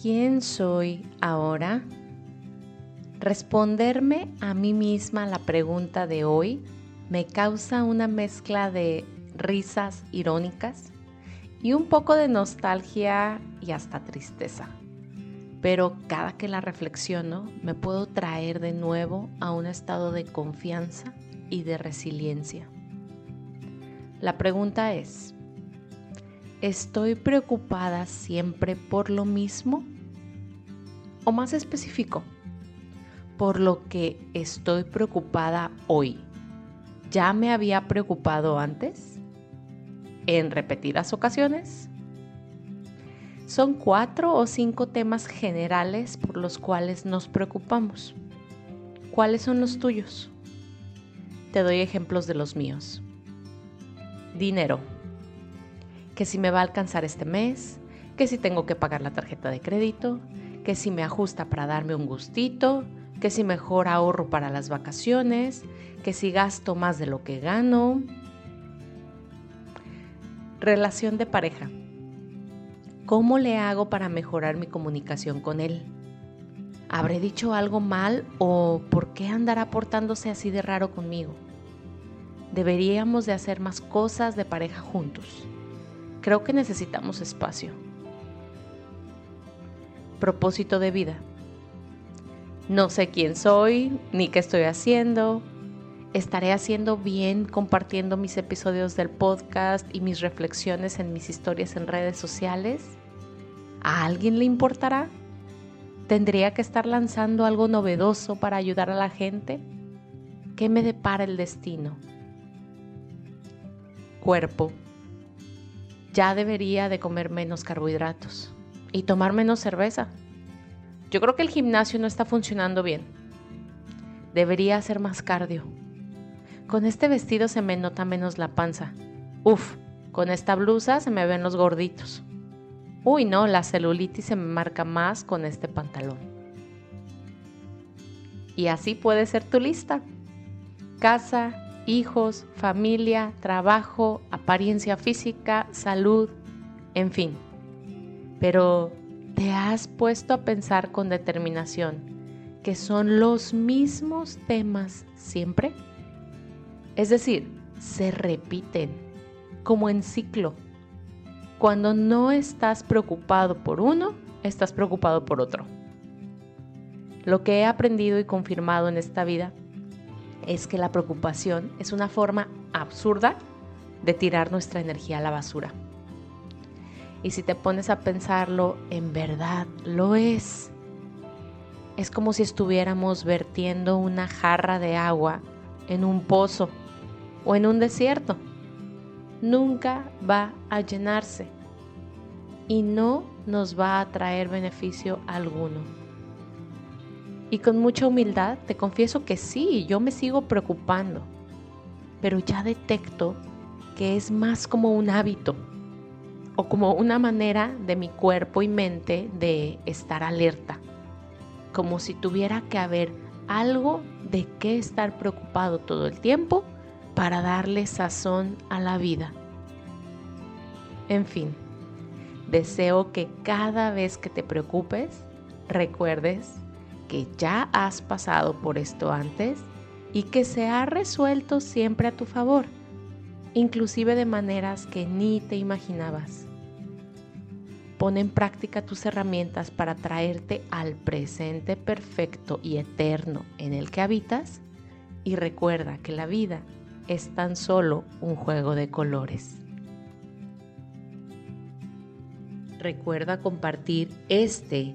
¿Quién soy ahora? Responderme a mí misma la pregunta de hoy me causa una mezcla de risas irónicas y un poco de nostalgia y hasta tristeza. Pero cada que la reflexiono me puedo traer de nuevo a un estado de confianza y de resiliencia. La pregunta es, ¿estoy preocupada siempre por lo mismo? O más específico, por lo que estoy preocupada hoy. ¿Ya me había preocupado antes? ¿En repetidas ocasiones? Son cuatro o cinco temas generales por los cuales nos preocupamos. ¿Cuáles son los tuyos? Te doy ejemplos de los míos. Dinero. Que si me va a alcanzar este mes, que si tengo que pagar la tarjeta de crédito, que si me ajusta para darme un gustito, que si mejor ahorro para las vacaciones, que si gasto más de lo que gano. Relación de pareja. ¿Cómo le hago para mejorar mi comunicación con él? ¿Habré dicho algo mal o por qué andará portándose así de raro conmigo? Deberíamos de hacer más cosas de pareja juntos. Creo que necesitamos espacio. Propósito de vida. No sé quién soy ni qué estoy haciendo. ¿Estaré haciendo bien compartiendo mis episodios del podcast y mis reflexiones en mis historias en redes sociales? ¿A alguien le importará? ¿Tendría que estar lanzando algo novedoso para ayudar a la gente? ¿Qué me depara el destino? Cuerpo. Ya debería de comer menos carbohidratos y tomar menos cerveza. Yo creo que el gimnasio no está funcionando bien. Debería hacer más cardio. Con este vestido se me nota menos la panza. Uf, con esta blusa se me ven los gorditos. Uy, no, la celulitis se me marca más con este pantalón. Y así puede ser tu lista. Casa, hijos, familia, trabajo, apariencia física, salud, en fin. Pero ¿te has puesto a pensar con determinación que son los mismos temas siempre? Es decir, se repiten como en ciclo. Cuando no estás preocupado por uno, estás preocupado por otro. Lo que he aprendido y confirmado en esta vida es que la preocupación es una forma absurda de tirar nuestra energía a la basura. Y si te pones a pensarlo, en verdad lo es. Es como si estuviéramos vertiendo una jarra de agua en un pozo o en un desierto nunca va a llenarse y no nos va a traer beneficio alguno. Y con mucha humildad te confieso que sí, yo me sigo preocupando, pero ya detecto que es más como un hábito o como una manera de mi cuerpo y mente de estar alerta, como si tuviera que haber algo de qué estar preocupado todo el tiempo para darle sazón a la vida. En fin, deseo que cada vez que te preocupes, recuerdes que ya has pasado por esto antes y que se ha resuelto siempre a tu favor, inclusive de maneras que ni te imaginabas. Pon en práctica tus herramientas para traerte al presente perfecto y eterno en el que habitas y recuerda que la vida es tan solo un juego de colores. Recuerda compartir este